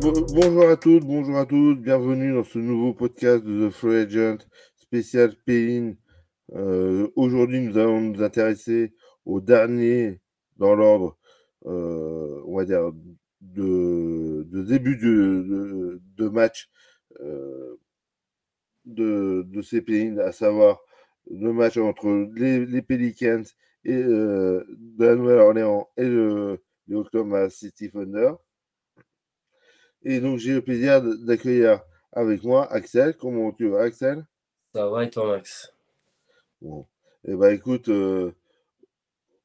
bonjour à toutes, bonjour à tous, bienvenue dans ce nouveau podcast de The Free Agent spécial Payne. Euh, Aujourd'hui, nous allons nous intéresser au dernier dans l'ordre, euh, on va dire, de, début de, match euh, de, de ces pays, à savoir le match entre les, Pelicans et, euh, de la Nouvelle-Orléans et le, les Oklahoma City Thunder. Et donc, j'ai le plaisir d'accueillir avec moi Axel. Comment tu vas, Axel? Ça va et toi, Max? Bon. Eh ben, écoute, euh,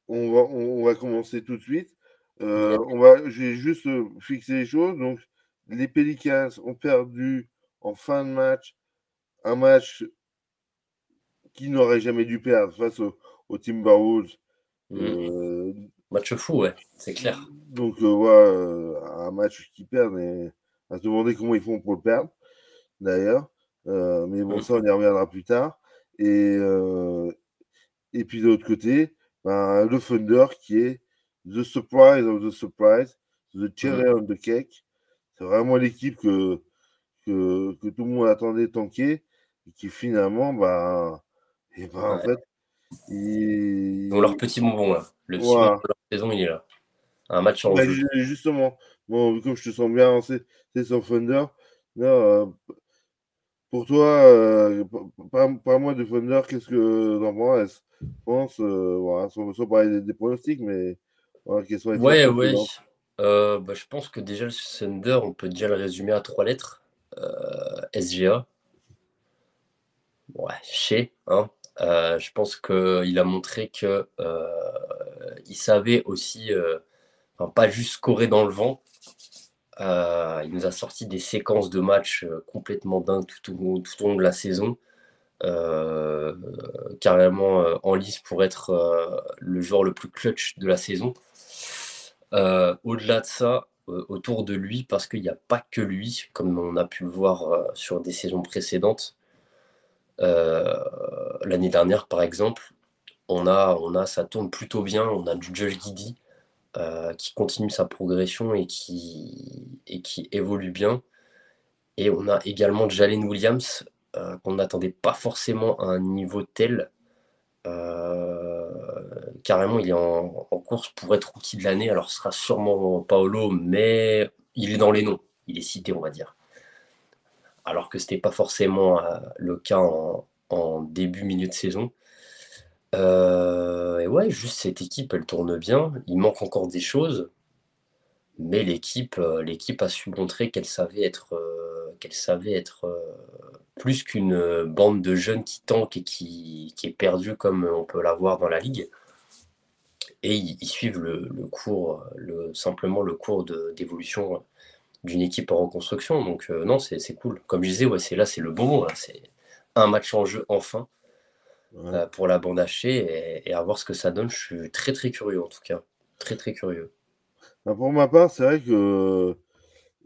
on, va, on, va commencer tout de suite. Euh, on va, je vais juste euh, fixer les choses. Donc, les Pelicans ont perdu en fin de match un match qu'ils n'auraient jamais dû perdre face au, au Timberwolves. Mmh. Euh, match fou, ouais, c'est clair. Donc, euh, voilà, euh, un match qu'ils perdent et à se demander comment ils font pour le perdre, d'ailleurs. mais bon, ça, on y reviendra plus tard. Et, et puis, de l'autre côté, ben, le Thunder qui est the surprise of the surprise, the cherry mmh. on the cake. C'est vraiment l'équipe que, que, que, tout le monde attendait tanker et qui finalement, bah, et ben, ouais. en fait, ils ont leur petit bonbon là. Le petit voilà. de leur saison, il est là. Un match en bah, jeu. Justement, bon, comme je te sens bien c'est sur Thunder. Là, euh, pour toi, euh, parle-moi de Thunder, qu'est-ce que t'en penses? Je pense, euh, voilà, sans, sans parler des, des, pronostics, mais voilà, quels sont les Ouais, ouais. Euh, bah, je pense que déjà le Thunder, on peut déjà le résumer à trois lettres. Euh, SGA. Ouais, chez, hein. Euh, je pense qu'il a montré que euh, il savait aussi, euh, pas juste scorer dans le vent. il nous a sorti des séquences de matchs complètement dingues tout au long de la saison. carrément en lice pour être le joueur le plus clutch de la saison. Au-delà de ça, autour de lui, parce qu'il n'y a pas que lui, comme on a pu le voir sur des saisons précédentes. Euh, L'année dernière, par exemple, on a, on a, ça tourne plutôt bien. On a du Josh Giddy euh, qui continue sa progression et qui, et qui évolue bien. Et on a également Jalen Williams euh, qu'on n'attendait pas forcément à un niveau tel. Carrément, il est en, en, course pour être outil de l'année. Alors, ce sera sûrement Paolo, mais il est dans les noms. Il est cité, on va dire alors que ce n'était pas forcément euh, le cas en, début, milieu de saison. Euh, et ouais, juste cette équipe, elle tourne bien. Il manque encore des choses, mais l'équipe, euh, l'équipe a su montrer qu'elle savait être, plus qu'une bande de jeunes qui tankent et qui, est perdue comme on peut l'avoir dans la ligue. Et ils, suivent le, cours, le, simplement le cours d'évolution d'une équipe en reconstruction. Donc euh, non, c'est cool. Comme je disais, ouais, c'est là, c'est le bon mot. C'est un match en jeu enfin ouais. euh, pour la bande hachée et, et, à voir ce que ça donne. Je suis très très curieux en tout cas. Très très curieux. Ben pour ma part, c'est vrai que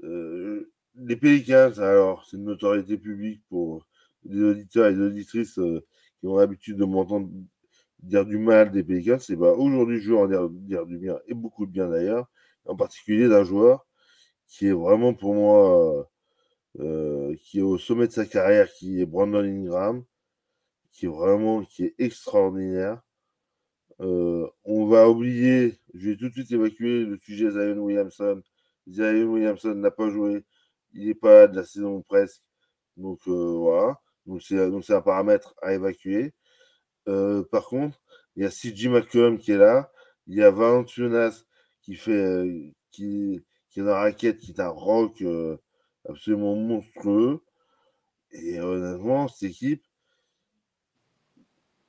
euh, les Pélicans, alors c'est une notoriété publique pour les auditeurs et les auditrices qui ont l'habitude de m'entendre dire du mal des Pélicans. C'est bah, aujourd'hui, je veux en dire, dire du bien et beaucoup de bien d'ailleurs, en particulier d'un joueur qui est vraiment pour moi euh, qui est au sommet de sa carrière, qui est Brandon Ingram, qui est vraiment qui est extraordinaire. Euh, on va oublier, je vais tout de suite évacuer le sujet Zion Williamson. Zion Williamson n'a pas joué, il n'est pas de la saison presque, donc euh, voilà. Donc c'est un paramètre à évacuer. Euh, par contre, il y a CJ McCollum qui est là, il y a Valanciunas qui fait qui qui est la raquette, qui est un rock euh, absolument monstrueux. Et honnêtement, cette équipe,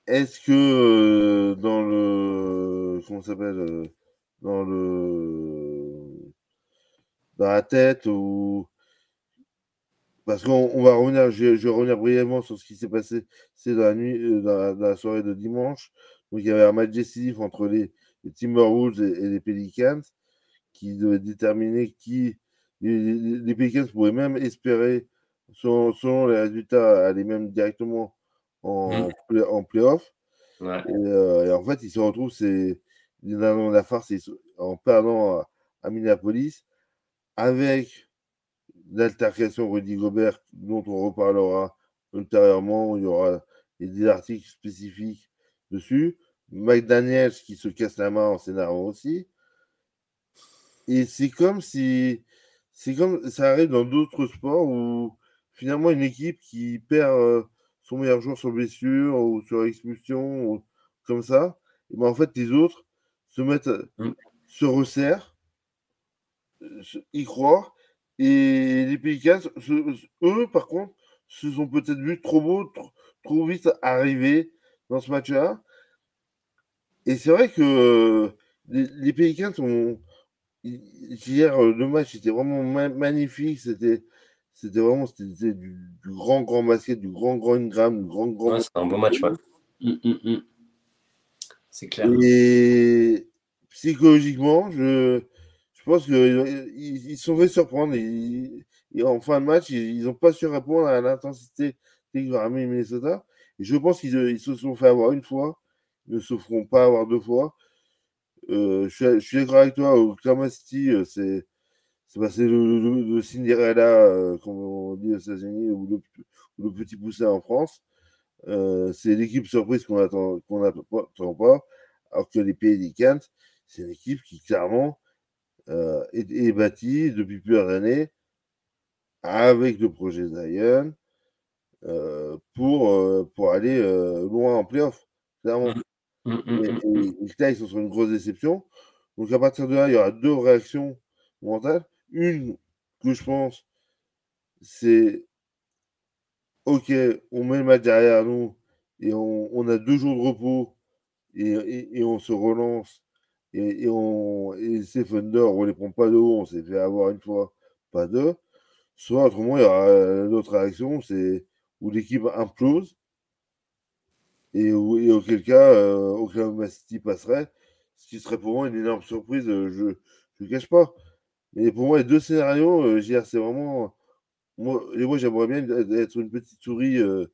est-ce que euh, dans le. Comment s'appelle euh, Dans le. Dans la tête ou. Parce qu'on va revenir, je, vais revenir brièvement sur ce qui s'est passé, c'est dans la nuit, dans la, soirée de dimanche. Donc il y avait un match décisif entre les, Timberwolves et les Pelicans qui devait déterminer qui. Les, les Pelicans pourraient même espérer, selon, selon, les résultats, aller même directement en, mmh. play, en playoff. Ouais. Et, euh, et, en fait, ils se retrouvent, c'est dans la farce en perdant à, à, Minneapolis avec l'altercation Rudy Gobert, dont on reparlera ultérieurement. Il y aura des articles spécifiques dessus. Mike Daniels qui se casse la main en scénario aussi. Et c'est comme si. C'est comme ça arrive dans d'autres sports où finalement une équipe qui perd euh, son meilleur joueur sur blessure ou sur expulsion ou comme ça, et ben en fait les autres se mettent, mm. se resserrent, y croient, et les Pelicans, eux par contre, se sont peut-être vus trop beau, trop, vite arriver dans ce match-là. Et c'est vrai que les, les Pelicans ont, hier, le match était vraiment magnifique. C'était, c'était vraiment c'était du, grand, grand basket, du grand, grand Ingram, du grand, grand. c'est un bon match, ouais. Hum, hum, hum. C'est clair. Et psychologiquement, je, je pense qu'ils ils, sont fait surprendre. Et, en fin de match, ils n'ont pas su répondre à l'intensité qu'ils ont Minnesota. Et je pense qu'ils ils se sont fait avoir une fois. Ils ne se feront pas avoir deux fois. Euh, je, suis, d'accord avec toi, City, euh, c'est passé le, le, Cinderella, euh, comme on dit aux États-Unis, ou le, petit poussin en France. c'est l'équipe surprise qu'on attend, qu'on n'attend pas, alors que les Pelicans, c'est une équipe qui clairement est, bâtie depuis plusieurs années avec le projet Zion pour, pour aller loin en playoff, clairement. Mmh. Mmh, mmh, et, mmh, ils sont sur une grosse déception. Donc à partir de là, il y aura deux réactions mentales. Une que je pense, c'est OK, on met le match derrière nous et on, a deux jours de repos et, on se relance. Et, on, et ces Thunder, on les prend pas de haut, on s'est fait avoir une fois, pas deux. Soit autrement, il y aura l'autre réaction, c'est où l'équipe implose et, auquel cas, euh, Oklahoma City passerait, ce qui serait pour moi une énorme surprise, euh, je ne cache pas. Mais pour moi, les deux scénarios, euh, c'est vraiment. Moi, et moi j'aimerais bien être une petite souris. Euh,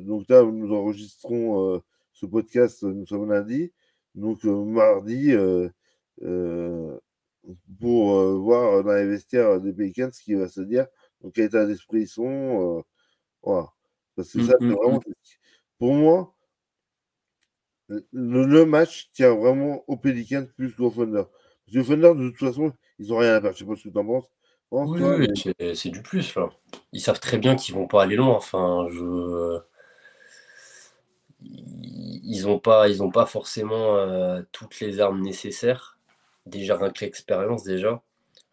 donc là, nous enregistrons ce podcast, nous sommes lundi. Donc mardi, pour voir dans les vestiaires des Pelicans ce qui va se dire. Donc, quel état d'esprit ils sont. voilà. Parce que mmh, ça, c'est mmh, vraiment. Pour moi, le, match tient vraiment au Pelicans plus qu'au Thunder. Parce que Thunder, de toute façon, ils n'ont rien à perdre. Je sais pas ce que tu en penses. oui, c'est du plus là. Ils savent très bien qu'ils vont pas aller loin. Enfin, je... Ils n'ont pas, ils ont pas forcément euh, toutes les armes nécessaires. Déjà, rien que l'expérience, déjà.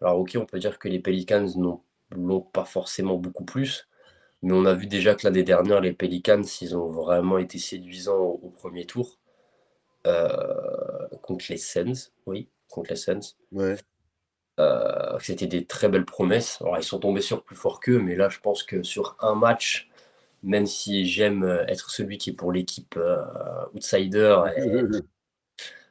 Alors, ok, on peut dire que les Pelicans n'ont pas forcément beaucoup plus. Mais on a vu déjà que l'année dernière, les Pelicans, ils ont vraiment été séduisants au, premier tour euh, contre les Suns. Oui, contre les. Ouais. Euh, c'était des très belles promesses. Alors, ils sont tombés sur plus fort qu'eux, mais là, je pense que sur un match, même si j'aime être celui qui est pour l'équipe euh, outsider,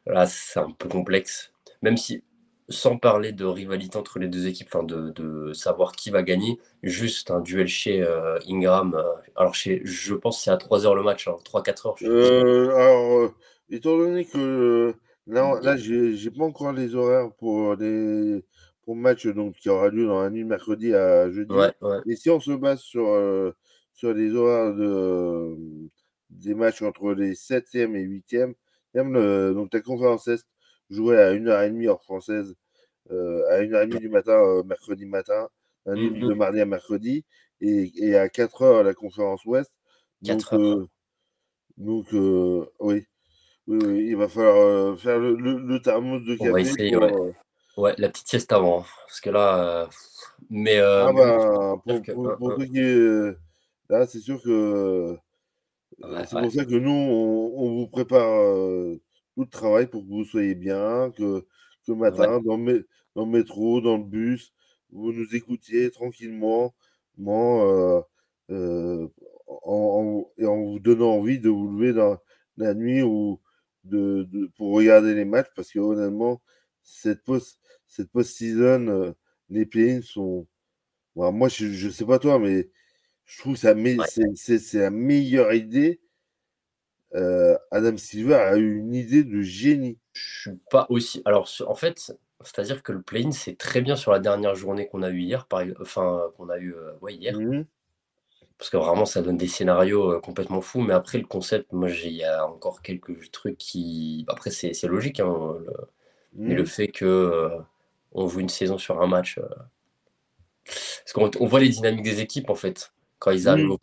là, c'est un peu complexe. Même si sans parler de rivalité entre les deux équipes, enfin de, savoir qui va gagner, juste un duel chez euh, Ingram. Euh, alors, chez, je pense que c'est à 3h le match, 3-4 hein, heures. Euh, alors, étant donné que là, là j'ai pas encore les horaires pour les pour le match donc, qui aura lieu dans la nuit mercredi à jeudi. Et si on se base sur, sur les horaires de, des matchs entre les 7e et 8e, même donc ta conférence Est jouer à 1h30 heure française, euh, à 1h30 du matin, euh, mercredi matin, un mmh de mardi à mercredi, et, et à 4h la conférence Ouest. Donc, euh, donc oui. Oui, il va falloir faire le, le, thermos de café. ouais. la petite sieste avant. Hein, parce que là. mais. ah bah, pour, pour, qui là, c'est sûr que. c'est pour ça que nous, on, on vous prépare tout le travail pour que vous soyez bien, que, que le matin, dans, le, dans, le métro, dans le bus, vous nous écoutiez tranquillement, euh, euh, en, et en vous donnant envie de vous lever dans la nuit ou de, pour regarder les matchs, parce que honnêtement, cette post, cette post-season, euh, les play sont. moi, je ne sais pas toi, mais je trouve que c'est la meilleure idée euh, Adam Silver a eu une idée de génie. Je suis pas aussi. Alors, en fait, C'est-à-dire que le play-in, c'est très bien sur la dernière journée qu'on a eu hier, par... enfin qu'on a eu ouais, hier. Mmh Parce que vraiment, ça donne des scénarios complètement fous. Mais après, le concept, moi, il y a encore quelques trucs qui. Après, c'est logique. Hein, Mais le fait que on joue une saison sur un match. Parce qu'on voit les dynamiques des équipes, en fait, quand ils arrivent Mmh. au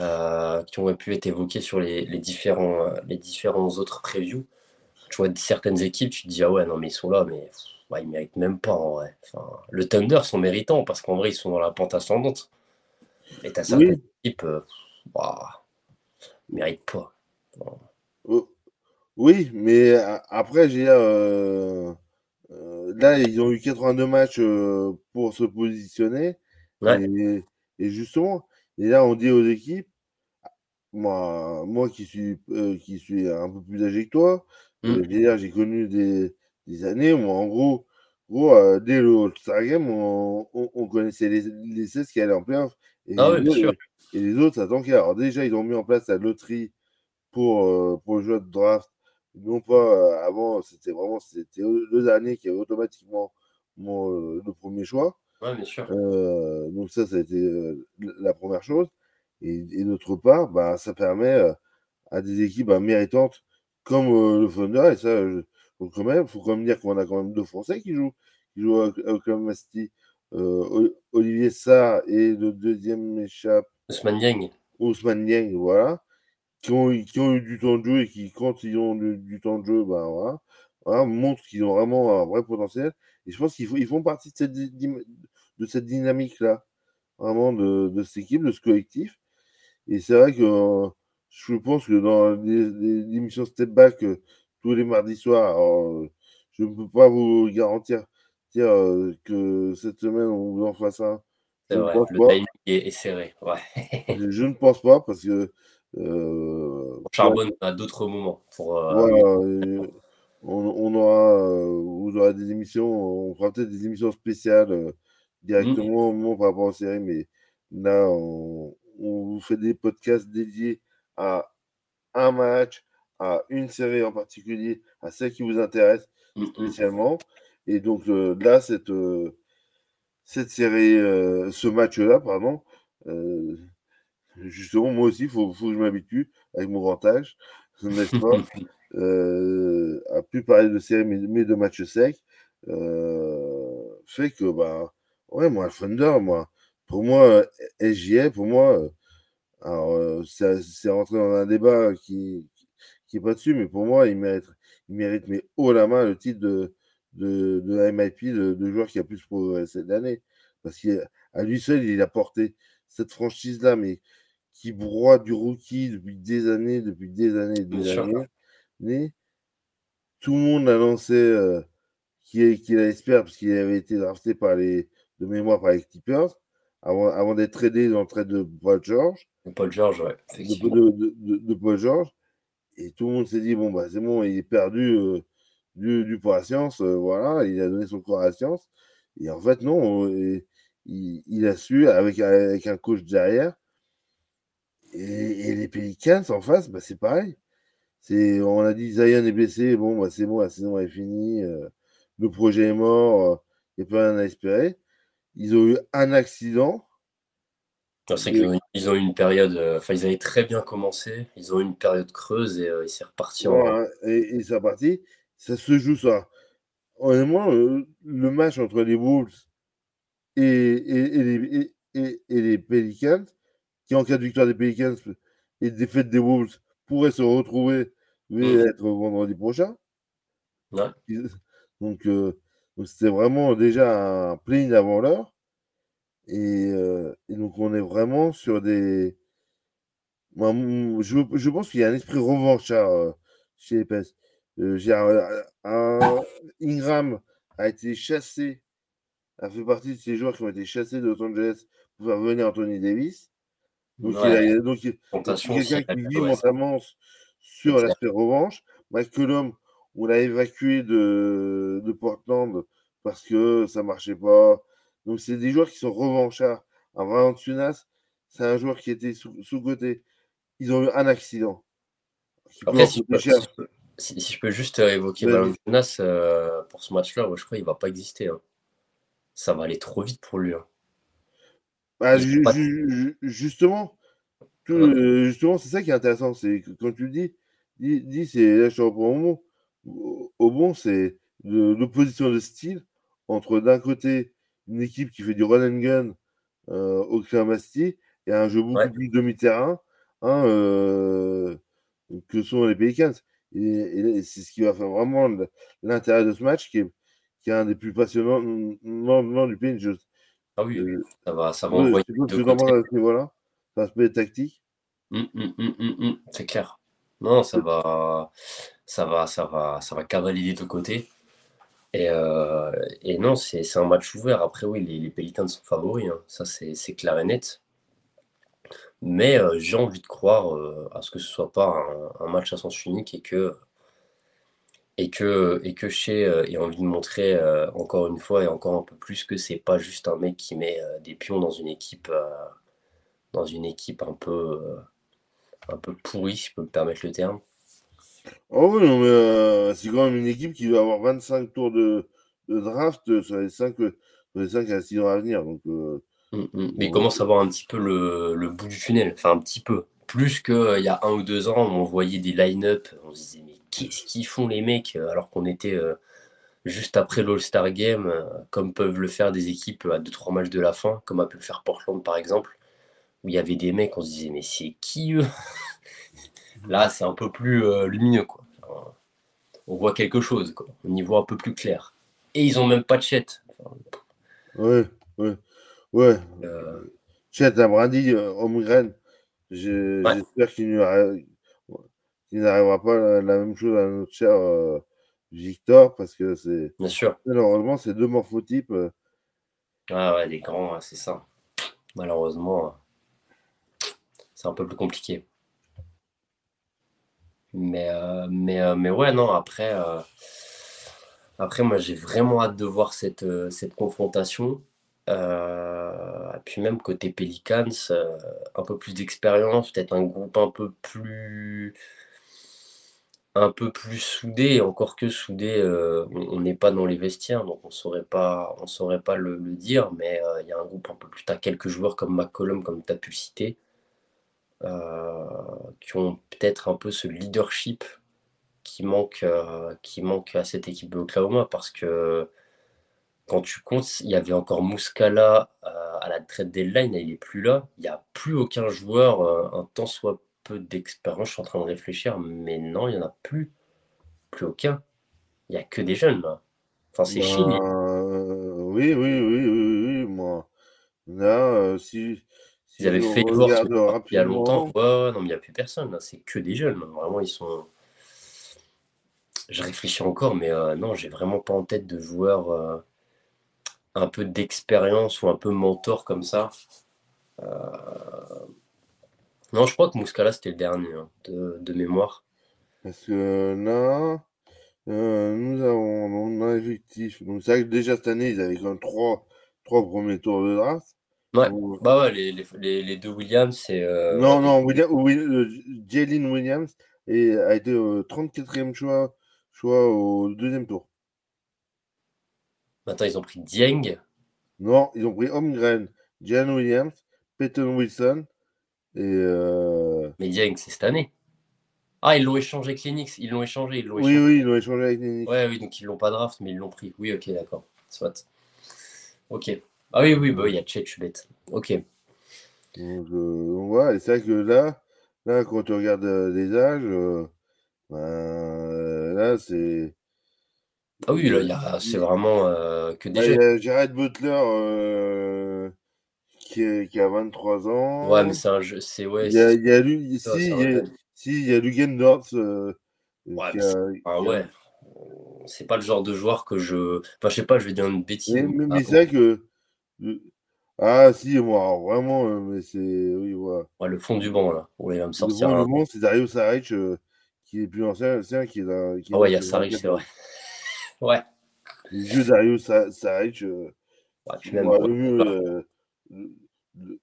euh, qui ont pu être évoqués sur les, les différents, euh, les différents autres previews. Tu vois certaines équipes, tu te dis, ah ouais, non, mais ils sont là, mais ouais, ils ne méritent même pas en vrai. Enfin, le Thunder sont méritants parce qu'en vrai, ils sont dans la pente ascendante. Et tu as certaines Oui. équipes, euh, bah, ils méritent pas. Oh, Oui, mais a- après, j'ai euh, euh, là, ils ont eu 82 matchs euh, pour se positionner. Ouais, Et, et justement, et là, on dit aux équipes, moi, moi qui suis, euh, qui suis un peu plus âgé que toi, euh, Mm. veux dire, j'ai connu des, des années où, en gros, gros euh, dès le All-Star Game, on, on- on connaissait les, les 16 qui allaient en playoff. Et, Ah autres- et les autres, ça tanquait. Alors déjà, ils ont mis en place la loterie pour, euh, pour le jeu de draft. Non pas euh, avant, c'était vraiment c'était le dernier qui avait automatiquement mon, euh, le premier choix. Ouais, bien sûr. Euh, donc ça, ça a été euh, la première chose. Et, et d'autre part, bah, ça permet euh, à des équipes bah, méritantes comme euh, le Thunder, et ça, je- faut quand même, faut quand même dire qu'on a quand même deux Français qui jouent, qui jouent à, à Oklahoma City. Euh, Olivier Sarr et le deuxième m'échappe, Ousmane Dieng. Ousmane Dieng, voilà, qui ont, eu- qui ont eu du temps de jeu et qui, quand ils ont du, du temps de jeu, ben voilà, voilà, montrent qu'ils ont vraiment un vrai potentiel. Et je pense qu'ils font, ils font partie de cette, de cette dynamique-là, vraiment de, de cette équipe, de ce collectif. Et c'est vrai que je pense que dans émissions Step Back euh, tous les mardis soirs, alors, euh, je ne peux pas vous garantir euh, que cette semaine on vous en fasse un. C'est vrai, le timing est, serré. Ouais. Je, je ne pense pas parce que euh, On charbonne à d'autres moments. Pour, euh, voilà, on, on aura, vous aurez des émissions, on fera peut-être des émissions spéciales euh, directement moi, par rapport aux séries, mais là, on, on vous fait des podcasts dédiés à un match, à une série en particulier, à celle qui vous intéresse spécialement. Et donc euh, là, cette, euh, cette série, euh, ce match-là, pardon, justement, moi aussi, il faut, faut que je m'habitue avec mon grand âge, n'est-ce pas? À plus parler de séries, mais, mais de matchs secs, euh, fait que, bah, ouais, moi, le Thunder, moi, pour moi, euh, SGA, pour moi, euh, alors, euh, c'est rentré dans un débat qui, qui est pas dessus, mais pour moi, il mérite, il mérite mais haut la main le titre de, de, de MIP, de, de joueur qui a plus progressé cette année. Parce qu'à lui seul, il a porté cette franchise-là, mais qui broie du rookie depuis des années, depuis des années Bien des sûr. années. Mais tout le monde annonçait euh, qu'il espère, parce qu'il avait été drafté par les, de mémoire par les Clippers, avant, avant d'être tradé dans le trade de Paul George, Paul George, ouais, de, de, de, de- de Paul George. Et tout le monde s'est dit, bon, bah, c'est bon, il est perdu euh, du, du pour la science, euh, voilà, il a donné son corps à la science. Et en fait, non, euh, il, il a su, avec, avec un coach derrière, et, et les Pelicans en face, bah, c'est pareil. C'est, on a dit Zion est blessé, bon, bah, c'est bon, la saison est finie, euh, le projet est mort, il n'y a plus rien à espérer. Ils ont eu un accident. C'est Et- qu'ils ont, ils ont eu une période, euh, enfin ils avaient très bien commencé, ils ont eu une période creuse et euh, il s'est reparti en... Et, et c'est parti. Ça se joue ça. Honnêtement, euh, le match entre les Wolves et, et, les, et, les Pelicans, qui en cas de victoire des Pelicans et de défaite des Wolves, pourrait se retrouver mais Mhm. être vendredi prochain. Ouais. Donc, euh, donc c'était vraiment déjà un play avant l'heure. Et, euh, et donc on est vraiment sur des. Moi, je, je pense qu'il y a un esprit revanchard euh, chez les Pes. Euh, un- Ingram a été chassé, a fait partie de ces joueurs qui ont été chassés de Los Angeles pour faire venir Anthony Davis. Donc, il Ouais, a, donc, il- quelqu'un qui vit mentalement sur l'aspect revanche. McCollum, on l'a évacué de, de Portland parce que ça marchait pas. Donc, c'est des joueurs qui sont revanchards. Un Valanciunas, c'est un joueur qui était sous- sous-côté. Ils ont eu un accident. Après, si je, peux, cher. si je peux- Si, je peux juste évoquer Valanciunas pour ce match-là, je crois qu'il va pas exister. Hein. Ça va aller trop vite pour lui. Hein. Bah, justement, justement, c'est ça qui est intéressant. C'est quand tu dis, dis, dis c'est là je au mot. Au bon, c'est l'opposition de style entre d'un côté une équipe qui fait du run and gun euh, au Clermasti et un jeu beaucoup plus demi-terrain hein, euh, que sont les Pelicans. Et, c'est ce qui va faire vraiment l'intérêt de ce match, qui est, qui est un des plus passionnants du pays. ah oui, ça va, ça va envoyer voilà, met tactique. Hum, hum, c'est clair. Non, ça va, ça va, ça va, ça va. Et, euh, et non, c'est un match ouvert. Après, oui, les, les sont favoris, hein. ça c'est clair et net. Mais euh, j'ai envie de croire euh, à ce que ce soit pas un, match à sens unique et que et que et que chez ait envie de montrer encore une fois et encore un peu plus que c'est pas juste un mec qui met des pions dans une équipe dans une équipe un peu un peu pourrie, si je peux me permettre le terme. Oh oui, non, mais euh, c'est quand même une équipe qui va avoir 25 tours de, de draft sur les 5, les 5 à 6 ans à venir. Donc, euh, mm, mm. mais il commence à voir un petit peu le, le, bout du tunnel. Enfin, un petit peu. Plus qu'il euh, y a un ou deux ans, on voyait des line-up. On se disait, mais qu'est-ce qu'ils font les mecs alors qu'on était juste après l'All-Star Game, comme peuvent le faire des équipes à 2-3 matchs de la fin, comme a pu le faire Portland par exemple, où il y avait des mecs, on se disait, mais c'est qui eux? Là, c'est un peu plus euh, lumineux. Quoi. On voit quelque chose. Quoi. On y voit un peu plus clair. Et ils ont même pas de chat. ouais, ouais. Ouais. Euh... Chet Brady, euh, Holmgren. J'espère qu'il n'arrivera pas la, même chose à notre cher euh, Victor, parce que c'est. Bien sûr. Malheureusement, c'est deux morphotypes. Ah ouais, des grands, c'est ça. Malheureusement, c'est un peu plus compliqué. Mais, euh, mais, euh, mais ouais, non, après, euh, après moi, j'ai vraiment hâte de voir cette, cette confrontation. et puis même côté Pelicans, un peu plus d'expérience, peut-être un groupe un peu plus un peu plus soudé, encore que soudé, on n'est pas dans les vestiaires, donc on saurait pas, on saurait pas le, dire, mais il y a un groupe un peu plus, tu as quelques joueurs comme McCollum, comme tu as pu citer, euh, qui ont peut-être un peu ce leadership qui manque, euh, qui manque à cette équipe de Oklahoma parce que quand tu comptes, il y avait encore Muscala euh, à la trade deadline, il n'est plus là. Il n'y a plus aucun joueur, un tant soit peu d'expérience. Je suis en train de réfléchir, mais non, il n'y en a plus. Plus aucun. Il n'y a que des jeunes là. Enfin, c'est bah, oui, oui, oui, oui, oui, moi. Là, si, ils avaient fait voir il y a longtemps. Ouais, non, mais il n'y a plus personne. C'est que des jeunes. Vraiment, ils sont. Je réfléchis encore, mais euh, non, j'ai vraiment pas en tête de joueurs euh, un peu d'expérience ou un peu mentor comme ça. Euh, non, je crois que Muscala, c'était le dernier hein, de, mémoire. Parce que là, nous avons un effectif. Donc, c'est vrai que déjà cette année, ils avaient quand même trois, trois premiers tours de draft. Ouais, bah ouais, les, les, les deux Williams, c'est. Euh, non, non, William, euh, Jalen Williams et a été au 34e choix, choix au deuxième tour. Attends, ils ont pris Dieng. Non, ils ont pris Holmgren, Jalen Williams, Peyton Wilson et. Euh... Mais Dieng, c'est cette année. Ah, ils l'ont échangé avec Linux. Ils l'ont échangé. Ils oui, oui, ils l'ont échangé avec Linux. Ouais, oui, donc ils l'ont pas draft, mais ils l'ont pris. Oui, ok, d'accord. Soit. Ok. Ah oui, oui, bah, il y a Chet, je suis bête. Ok. Donc, euh, c'est vrai que là, là, quand tu regardes euh, les âges, euh, ben, là, c'est. Ah oui, là, c'est vraiment que a Jared Butler qui, qui, a 23 ans. Ouais, mais c'est un jeu. C'est, ouais, il y a, il y a lui, si, il y a, si, il y a Lugan Dort. ouais, ah ouais. C'est pas le genre de joueur que je. Enfin, je sais pas, je vais dire une bêtise. Mais, mais c'est vrai que ah si, moi, vraiment, euh, mais c'est. Oui, voilà. Ouais, le fond du banc, là, où il va me sortir. Le fond du banc, c'est Dario Saric euh, qui est plus ancien, c'est qui est là. ah ouais, il y a Saric, c'est vrai. ouais. Le vieux Dario Saric. Euh, ouais, puis même le, vieux,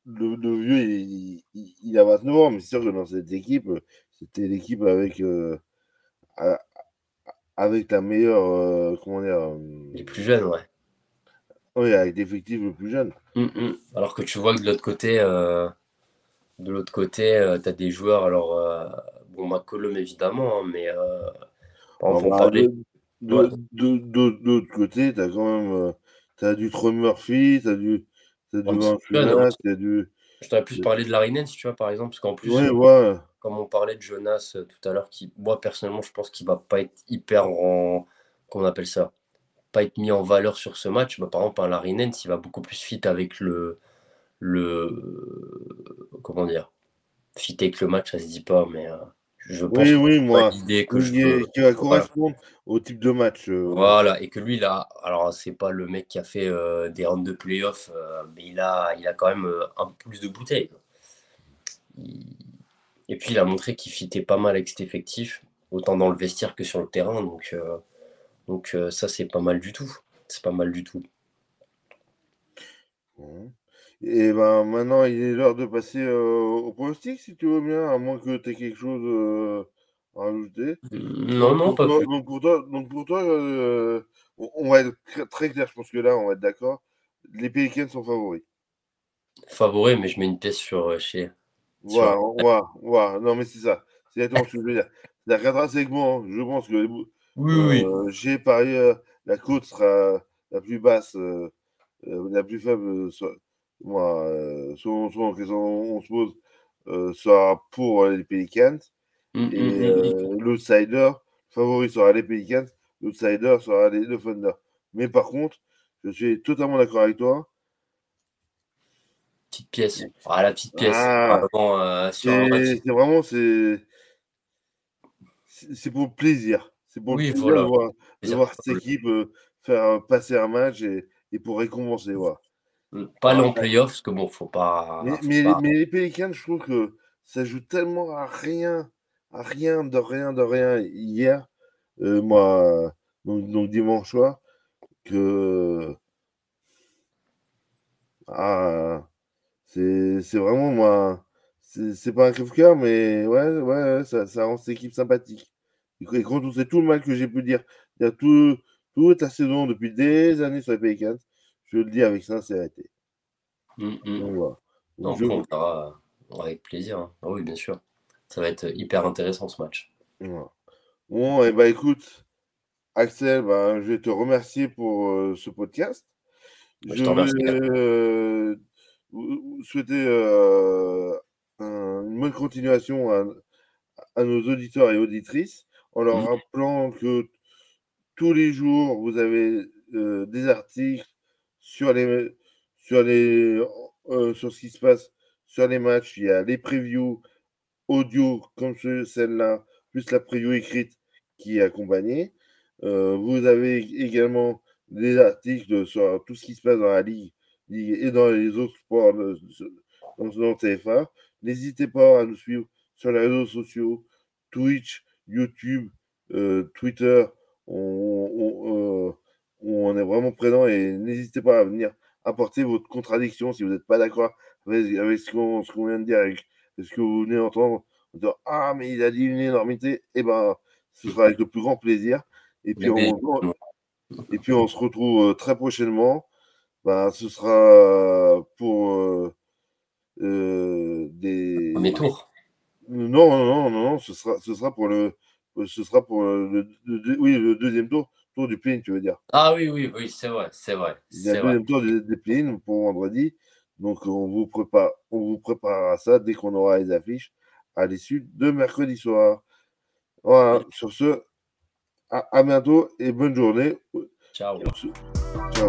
le, le, vieux, il, il, il, a 29 ans, mais c'est sûr que dans cette équipe, c'était l'équipe avec. avec la meilleure, comment dire Les plus jeunes, ouais. Oui, avec l'effectif le plus jeune. Hum, hum. Alors que tu vois que de l'autre côté, de l'autre côté, tu as des joueurs, alors, bon, McCollum évidemment, hein, mais par exemple, bah, de, de, de, de, l'autre côté, tu as quand même as du Troy Murphy, tu as du, as du as du. Je t'aurais plus parlé de Larry si tu vois, par exemple, parce qu'en plus, comme on parlait de Jonas tout à l'heure, qui, moi, personnellement, je pense qu'il va pas être hyper en. Comment on appelle ça? Pas être mis en valeur sur ce match. Bah, par exemple, un Larry Nance, il va beaucoup plus fit avec le. le comment dire Fit avec le match, ça se dit pas, mais. Je pense oui, oui, moi, que je qui va correspondre au type de match. Euh, voilà, et que lui, là, alors c'est pas le mec qui a fait euh, des rounds de playoff, euh, mais il a, il a quand même un peu plus de bouteilles. Et puis il a montré qu'il fitait pas mal avec cet effectif, autant dans le vestiaire que sur le terrain, donc, donc ça c'est pas mal du tout. C'est pas mal du tout. Et ben maintenant, il est l'heure de passer au pronostic, si tu veux bien, à moins que tu aies quelque chose à rajouter. Non, non, pas plus. Donc pour toi, donc pour toi on va être très clair, je pense que là, on va être d'accord. Les Pelicans sont favoris. Favoris, mais je mets une pièce sur chez. Voilà, voilà, voilà. Non, mais c'est ça. C'est exactement ce que je veux dire. La moi je pense que oui, oui. j'ai parié la côte sera la plus basse, la plus faible moi, euh, souvent, souvent on, se pose euh, sera pour les Pelicans. Mmh, et euh, l'outsider, favori sera les Pelicans, l'outsider sera les, le Thunder. Mais par contre, je suis totalement d'accord avec toi. Petite pièce. Ah, la petite pièce. Ah, c'est vraiment, c'est c'est pour plaisir. C'est pour le plaisir de voir, de voir cette équipe faire passer un match et, et pour récompenser. Voilà. Pas ah, en playoff, parce que bon, faut pas. Mais, mais, les Pelicans, je trouve que ça joue tellement à rien, à rien, de rien, de rien hier, euh, moi, donc, donc, dimanche soir, que. Ah, c'est vraiment moi. C'est pas un crève-cœur, mais ouais, ouais, ça, ça rend cette équipe sympathique. Et quand on sait tout le mal que j'ai pu dire, a tout, toute la saison depuis des années sur les Pelicans, je le dis avec sincérité. Mmh, mmh. Donc, on verra avec plaisir. Hein. Ah oui, bien sûr. Ça va être hyper intéressant ce match. Bon, et eh ben écoute, Axel, ben, je vais te remercier pour euh, ce podcast. Bah, je, vais euh, souhaiter euh, une bonne continuation à, à, nos auditeurs et auditrices en leur rappelant que tous les jours, vous avez des articles sur les, sur, les, euh, sur ce qui se passe sur les matchs. Il y a les previews audio comme celle-là, plus la preview écrite qui est accompagnée. Euh, vous avez également des articles sur tout ce qui se passe dans la ligue, et dans les autres sports dans, le TFA. N'hésitez pas à nous suivre sur les réseaux sociaux, Twitch, YouTube, euh, Twitter. On, on est vraiment présent et n'hésitez pas à venir apporter votre contradiction si vous n'êtes pas d'accord avec, ce qu'on vient de dire, avec ce que vous venez d'entendre. Ah, mais il a dit une énormité, et eh ben, ce sera avec le plus grand plaisir. Et puis, on, et puis on se retrouve euh, très prochainement. Ben, ce sera pour euh, euh, des. Premier tour. Non, non, non, non, ce sera, ce sera pour le, ce sera pour le, oui, le deuxième tour tour du play tu veux dire. Ah oui, oui, oui, c'est vrai, c'est vrai. Il y a le deuxième tour des, play pour vendredi. Donc, on vous prépare, on vous préparera ça dès qu'on aura les affiches à l'issue de mercredi soir. Voilà, sur ce, à, à bientôt et bonne journée. Ciao. Ciao.